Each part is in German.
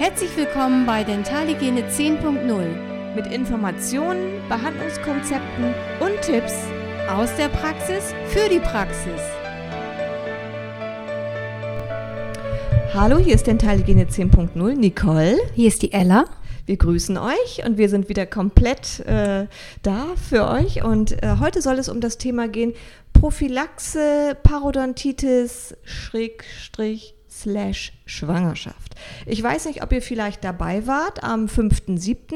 Herzlich willkommen bei Dentalhygiene 10.0 mit Informationen, Behandlungskonzepten und Tipps aus der Praxis für die Praxis. Hallo, hier ist Dentalhygiene 10.0, Nicole. Hier ist die Ella. Wir grüßen euch und wir sind wieder komplett äh, da für euch. Und äh, heute soll es um das Thema gehen: Prophylaxe, Parodontitis, Schrägstrich, Schwangerschaft. Ich weiß nicht, ob ihr vielleicht dabei wart am 5.7.,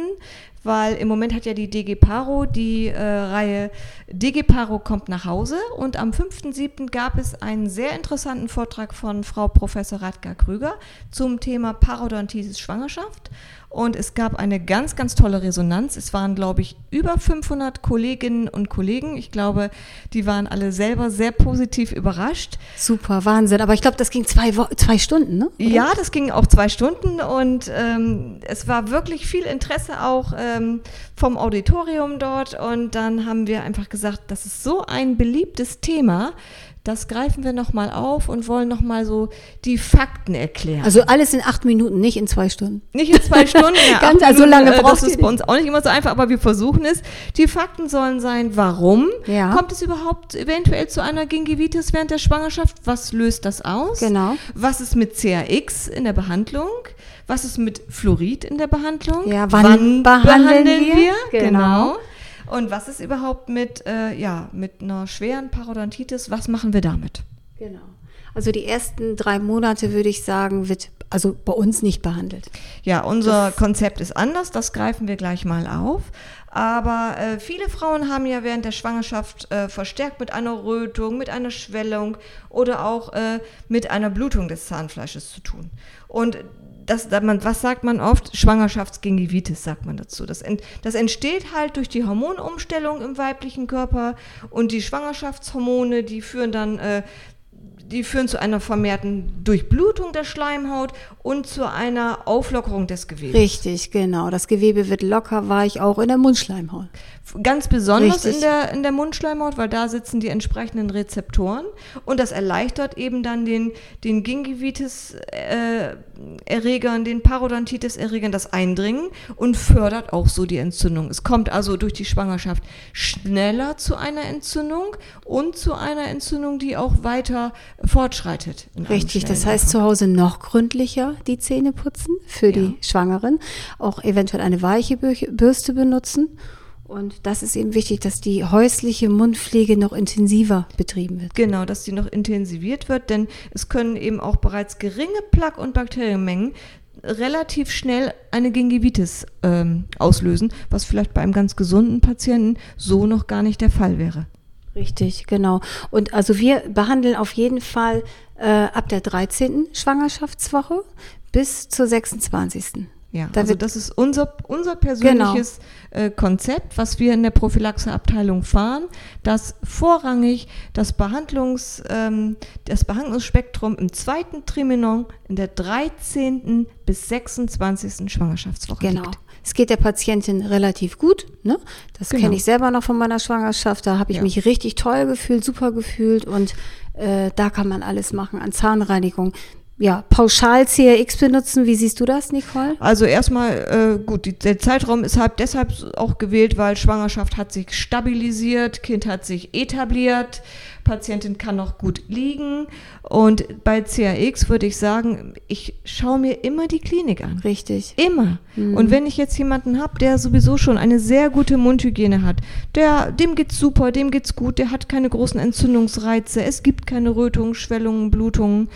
weil im Moment hat ja die DG Paro die äh, Reihe DG Paro kommt nach Hause und am 5.7. gab es einen sehr interessanten Vortrag von Frau Professor Radgar Krüger zum Thema Parodontitis Schwangerschaft und es gab eine ganz, ganz tolle Resonanz. Es waren, glaube ich, über 500 Kolleginnen und Kollegen. Ich glaube, die waren alle selber sehr positiv überrascht. Super, Wahnsinn. Aber ich glaube, das ging zwei, zwei Stunden, ne? Oder? Ja, das ging auch zwei Stunden und ähm, es war wirklich viel Interesse auch ähm, vom Auditorium dort. Und dann haben wir einfach gesagt, das ist so ein beliebtes Thema das greifen wir nochmal auf und wollen nochmal so die Fakten erklären. Also alles in acht Minuten, nicht in zwei Stunden. Nicht in zwei Stunden, ja. Ganz, also so lange braucht Das ist bei uns auch nicht immer so einfach, aber wir versuchen es. Die Fakten sollen sein, warum ja. kommt es überhaupt eventuell zu einer Gingivitis während der Schwangerschaft? Was löst das aus? Genau. Was ist mit CAX in der Behandlung? Was ist mit Fluorid in der Behandlung? Ja, wann, wann behandeln, behandeln, wir? wir? Genau. genau. Und was ist überhaupt mit, äh, ja, mit einer schweren Parodontitis? Was machen wir damit? Genau. Also die ersten drei Monate würde ich sagen, wird also bei uns nicht behandelt. Ja, unser das Konzept ist anders, das greifen wir gleich mal auf. Aber äh, viele Frauen haben ja während der Schwangerschaft äh, verstärkt mit einer Rötung, mit einer Schwellung oder auch äh, mit einer Blutung des Zahnfleisches zu tun. Und das, man, was sagt man oft? Schwangerschaftsgingivitis sagt man dazu. Das, ent, das entsteht halt durch die Hormonumstellung im weiblichen Körper und die Schwangerschaftshormone, die führen dann äh, die führen zu einer vermehrten Durchblutung der Schleimhaut und zu einer Auflockerung des Gewebes. Richtig, genau. Das Gewebe wird locker weich, auch in der Mundschleimhaut. Ganz besonders in der, in der Mundschleimhaut, weil da sitzen die entsprechenden Rezeptoren und das erleichtert eben dann den, den Gingivitis-Erregern, äh, den Parodontitis-Erregern das Eindringen und fördert auch so die Entzündung. Es kommt also durch die Schwangerschaft schneller zu einer Entzündung und zu einer Entzündung, die auch weiter fortschreitet. Richtig, das heißt zu Hause noch gründlicher die Zähne putzen für ja. die Schwangeren, auch eventuell eine weiche Bürste benutzen und das ist eben wichtig, dass die häusliche Mundpflege noch intensiver betrieben wird. Genau, dass die noch intensiviert wird, denn es können eben auch bereits geringe Plaque- und Bakterienmengen relativ schnell eine Gingivitis ähm, auslösen, was vielleicht bei einem ganz gesunden Patienten so noch gar nicht der Fall wäre. Richtig, genau. Und also wir behandeln auf jeden Fall äh, ab der 13. Schwangerschaftswoche bis zur 26. Ja, da also das ist unser, unser persönliches genau. äh, Konzept, was wir in der Prophylaxeabteilung fahren, dass vorrangig das, Behandlungs, ähm, das Behandlungsspektrum im zweiten Trimenon in der 13. bis 26. Schwangerschaftswoche genau. liegt. Es geht der Patientin relativ gut. Ne? Das genau. kenne ich selber noch von meiner Schwangerschaft. Da habe ich ja. mich richtig toll gefühlt, super gefühlt und äh, da kann man alles machen an Zahnreinigung ja, pauschal CRX benutzen. Wie siehst du das, Nicole? Also erstmal, äh, gut, die, der Zeitraum ist halt deshalb auch gewählt, weil Schwangerschaft hat sich stabilisiert, Kind hat sich etabliert, Patientin kann noch gut liegen. Und bei CRX würde ich sagen, ich schaue mir immer die Klinik an. Richtig. Immer. Mhm. Und wenn ich jetzt jemanden habe, der sowieso schon eine sehr gute Mundhygiene hat, der, dem geht's super, dem geht's gut, der hat keine großen Entzündungsreize, es gibt keine Rötungen, Schwellungen, Blutungen,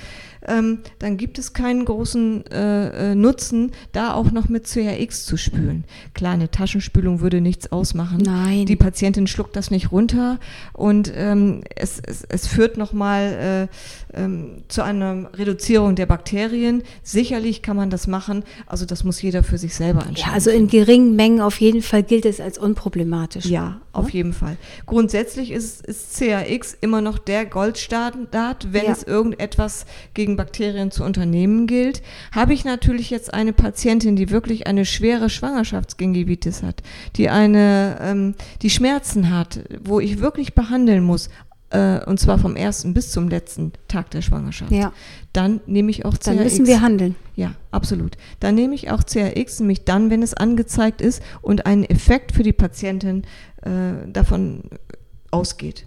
ähm, dann gibt es keinen großen äh, äh Nutzen, da auch noch mit CRX zu spülen. Klar, eine Taschenspülung würde nichts ausmachen. Nein. Die Patientin schluckt das nicht runter und ähm, es, es, es führt nochmal äh, ähm, zu einer Reduzierung der Bakterien. Sicherlich kann man das machen, also das muss jeder für sich selber entscheiden. Ja, also in geringen Mengen auf jeden Fall gilt es als unproblematisch. Ja, auf jeden Fall. Grundsätzlich ist, ist CAX immer noch der Goldstandard, wenn ja. es irgendetwas gegen Bakterien zu unternehmen gilt. Habe ich natürlich jetzt eine Patientin, die wirklich eine schwere Schwangerschaftsgingivitis hat, die eine, ähm, die Schmerzen hat, wo ich wirklich behandeln muss, äh, und zwar vom ersten bis zum letzten Tag der Schwangerschaft, ja. dann nehme ich auch CRX. Dann müssen wir handeln. Ja, absolut. Dann nehme ich auch CRX, nämlich dann, wenn es angezeigt ist und einen Effekt für die Patientin äh, davon ausgeht.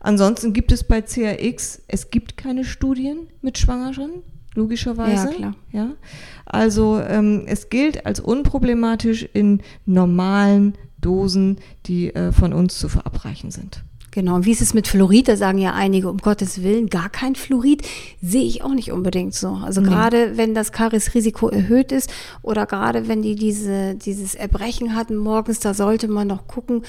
Ansonsten gibt es bei CRX, es gibt keine Studien mit Schwangeren, logischerweise. Ja, klar. Ja? Also ähm, es gilt als unproblematisch in normalen Dosen, die äh, von uns zu verabreichen sind. Genau, und wie ist es mit Fluorid? Da sagen ja einige, um Gottes Willen, gar kein Fluorid. Sehe ich auch nicht unbedingt so. Also nee. gerade wenn das Karies-Risiko erhöht ist oder gerade wenn die diese, dieses Erbrechen hatten morgens, da sollte man noch gucken,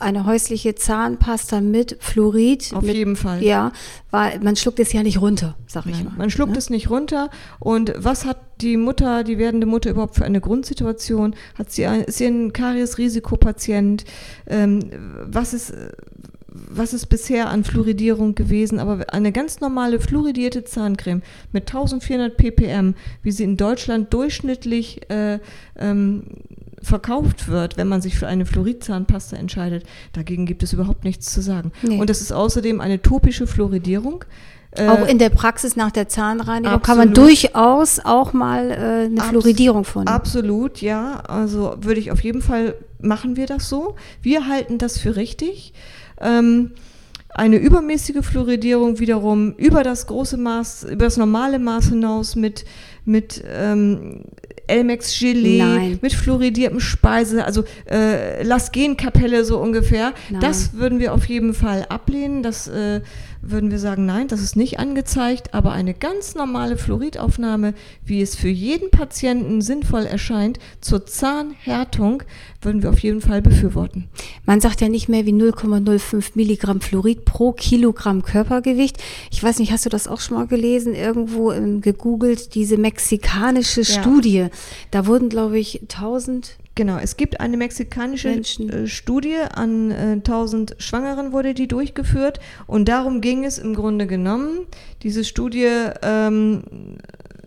eine häusliche Zahnpasta mit Fluorid. Auf mit, jeden Fall. Ja, weil man schluckt es ja nicht runter, sag Nein, ich mal. Man schluckt ne? es nicht runter. Und was hat die Mutter, die werdende Mutter überhaupt für eine Grundsituation? Hat sie ein, ist sie ein Karies-Risikopatient? Ähm, was ist was ist bisher an Fluoridierung gewesen, aber eine ganz normale fluoridierte Zahncreme mit 1400 ppm, wie sie in Deutschland durchschnittlich äh, ähm, verkauft wird, wenn man sich für eine Fluoridzahnpasta entscheidet, dagegen gibt es überhaupt nichts zu sagen. Nee. Und das ist außerdem eine topische Fluoridierung. Auch äh, in der Praxis nach der Zahnreinigung absolut. kann man durchaus auch mal äh, eine Abs Fluoridierung vornehmen. Absolut, ja. Also würde ich auf jeden Fall machen wir das so. Wir halten das für richtig. Ähm, eine übermäßige Fluoridierung wiederum über das große Maß, über das normale Maß hinaus mit, mit ähm, Elmex Gelee, Nein. mit fluoridiertem Speise, also äh, Lasgen-Kapelle so ungefähr. Nein. Das würden wir auf jeden Fall ablehnen. Das äh, würden wir sagen, nein, das ist nicht angezeigt, aber eine ganz normale Fluoridaufnahme, wie es für jeden Patienten sinnvoll erscheint, zur Zahnhärtung, würden wir auf jeden Fall befürworten. Man sagt ja nicht mehr wie 0,05 Milligramm Fluorid pro Kilogramm Körpergewicht. Ich weiß nicht, hast du das auch schon mal gelesen? Irgendwo ähm, gegoogelt, diese mexikanische ja. Studie. Da wurden, glaube ich, 1000 Genau, es gibt eine mexikanische Menschen. Äh, Studie, an äh, 1000 Schwangeren wurde die durchgeführt und darum ging es im Grunde genommen. Diese Studie ähm,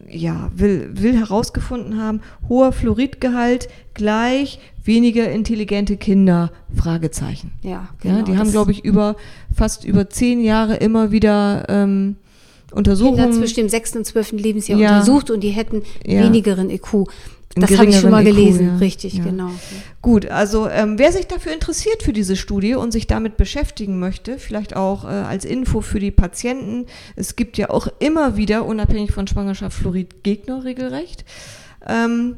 ja, will, will herausgefunden haben, hoher Fluoridgehalt gleich weniger intelligente Kinder, Fragezeichen. Ja, genau. Ja, die haben, glaube ich, über fast über zehn Jahre immer wieder ähm, Untersuchungen. Kinder zwischen dem sechsten und zwölften Lebensjahr ja. untersucht und die hätten ja. wenigeren IQ. Das habe ich schon mal gelesen, IQ, ja. richtig, ja. genau. Gut, also ähm, wer sich dafür interessiert für diese Studie und sich damit beschäftigen möchte, vielleicht auch äh, als Info für die Patienten, es gibt ja auch immer wieder, unabhängig von Schwangerschaft, Fluorid-Gegner regelrecht. Ähm,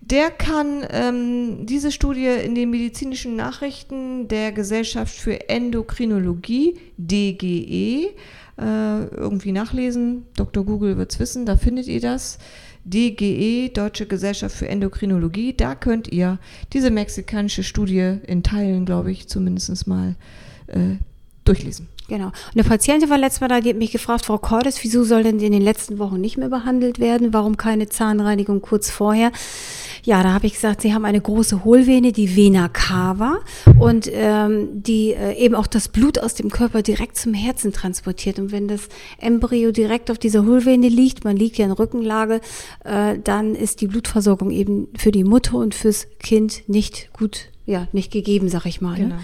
der kann ähm, diese Studie in den medizinischen Nachrichten der Gesellschaft für Endokrinologie, DGE, äh, irgendwie nachlesen. Dr. Google wird es wissen, da findet ihr das. DGE, Deutsche Gesellschaft für Endokrinologie. Da könnt ihr diese mexikanische Studie in Teilen, glaube ich, zumindest mal äh, durchlesen. Genau. Eine Patientin war letztes Mal da, die hat mich gefragt, Frau Cordes, wieso soll denn in den letzten Wochen nicht mehr behandelt werden? Warum keine Zahnreinigung kurz vorher? Ja, da habe ich gesagt, sie haben eine große Hohlvene, die Vena cava, und ähm, die äh, eben auch das Blut aus dem Körper direkt zum Herzen transportiert. Und wenn das Embryo direkt auf dieser Hohlvene liegt, man liegt ja in Rückenlage, äh, dann ist die Blutversorgung eben für die Mutter und fürs Kind nicht gut, ja, nicht gegeben, sag ich mal. Ne? Genau. Ne?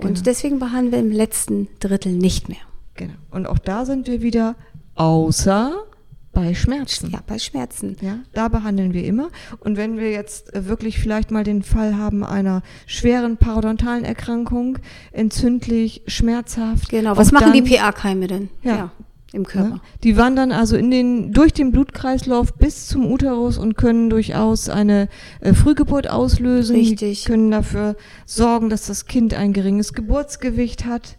Und genau. deswegen behandeln wir im letzten Drittel nicht mehr. Genau. Und auch da sind wir wieder außer bei Schmerzen. Ja, bei Schmerzen. Ja, da behandeln wir immer. Und wenn wir jetzt äh, wirklich vielleicht mal den Fall haben einer schweren parodontalen Erkrankung, entzündlich, schmerzhaft. Genau, was machen dann, die PA-Keime denn? Ja, ja im Körper. Ja, die wandern also in den, durch den Blutkreislauf bis zum Uterus und können durchaus eine äh, Frühgeburt auslösen. Richtig. Die können dafür sorgen, dass das Kind ein geringes Geburtsgewicht hat.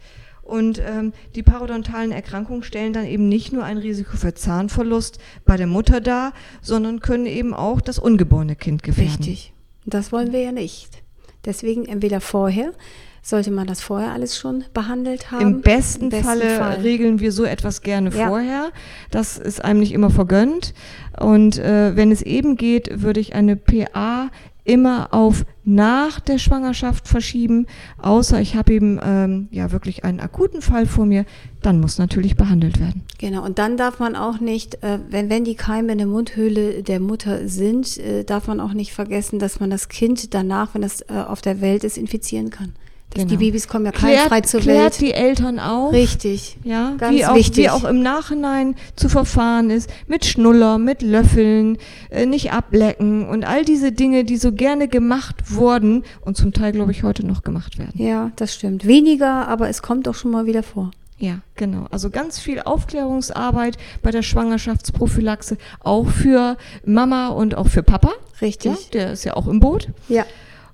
Und ähm, die parodontalen Erkrankungen stellen dann eben nicht nur ein Risiko für Zahnverlust bei der Mutter dar, sondern können eben auch das ungeborene Kind gefährden. Richtig. Das wollen wir ja nicht. Deswegen entweder vorher sollte man das vorher alles schon behandelt haben. Im besten, Im besten Falle Fall. regeln wir so etwas gerne ja. vorher. Das ist einem nicht immer vergönnt. Und äh, wenn es eben geht, würde ich eine PA immer auf nach der Schwangerschaft verschieben, außer ich habe eben ähm, ja wirklich einen akuten Fall vor mir, dann muss natürlich behandelt werden. Genau, und dann darf man auch nicht, äh, wenn, wenn die Keime in der Mundhöhle der Mutter sind, äh, darf man auch nicht vergessen, dass man das Kind danach, wenn es äh, auf der Welt ist, infizieren kann. Genau. Die Babys kommen ja keimfrei zur klärt Welt. die Eltern auf. Richtig. Ja, ganz wie auch, wichtig. Wie auch im Nachhinein zu verfahren ist. Mit Schnuller, mit Löffeln, äh, nicht ablecken und all diese Dinge, die so gerne gemacht wurden und zum Teil, glaube ich, heute noch gemacht werden. Ja, das stimmt. Weniger, aber es kommt auch schon mal wieder vor. Ja, genau. Also ganz viel Aufklärungsarbeit bei der Schwangerschaftsprophylaxe, auch für Mama und auch für Papa. Richtig. Ja, der ist ja auch im Boot. Ja.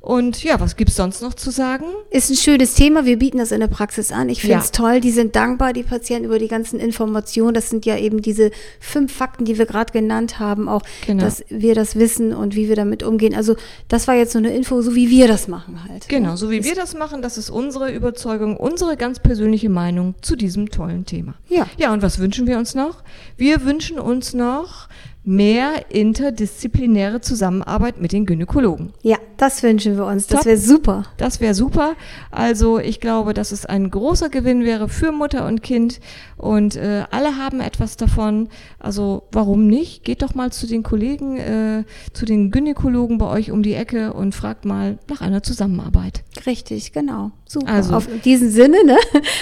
Und ja, was gibt es sonst noch zu sagen? Ist ein schönes Thema. Wir bieten das in der Praxis an. Ich finde es ja. toll. Die sind dankbar, die Patienten, über die ganzen Informationen. Das sind ja eben diese fünf Fakten, die wir gerade genannt haben, auch, genau. dass wir das wissen und wie wir damit umgehen. Also das war jetzt so eine Info, so wie wir das machen halt. Genau, so wie ist wir das machen. Das ist unsere Überzeugung, unsere ganz persönliche Meinung zu diesem tollen Thema. Ja. Ja, und was wünschen wir uns noch? Wir wünschen uns noch mehr interdisziplinäre Zusammenarbeit mit den Gynäkologen. Ja, das wünschen wir uns. Das wäre super. Das wäre super. Also ich glaube, dass es ein großer Gewinn wäre für Mutter und Kind und äh, alle haben etwas davon. Also warum nicht? Geht doch mal zu den Kollegen, äh, zu den Gynäkologen bei euch um die Ecke und fragt mal nach einer Zusammenarbeit. Richtig, genau. Super. Also auf diesen Sinne, ne?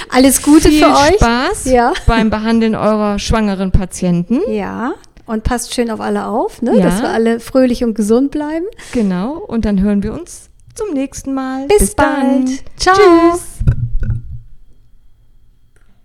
Alles Gute für euch. Spaß ja. beim Behandeln eurer schwangeren Patienten. Ja. Und passt schön auf alle auf, ne? Ja. dass wir alle fröhlich und gesund bleiben. Genau. Und dann hören wir uns zum nächsten Mal. Bis, Bis bald. Dann. Ciao. Tschüss.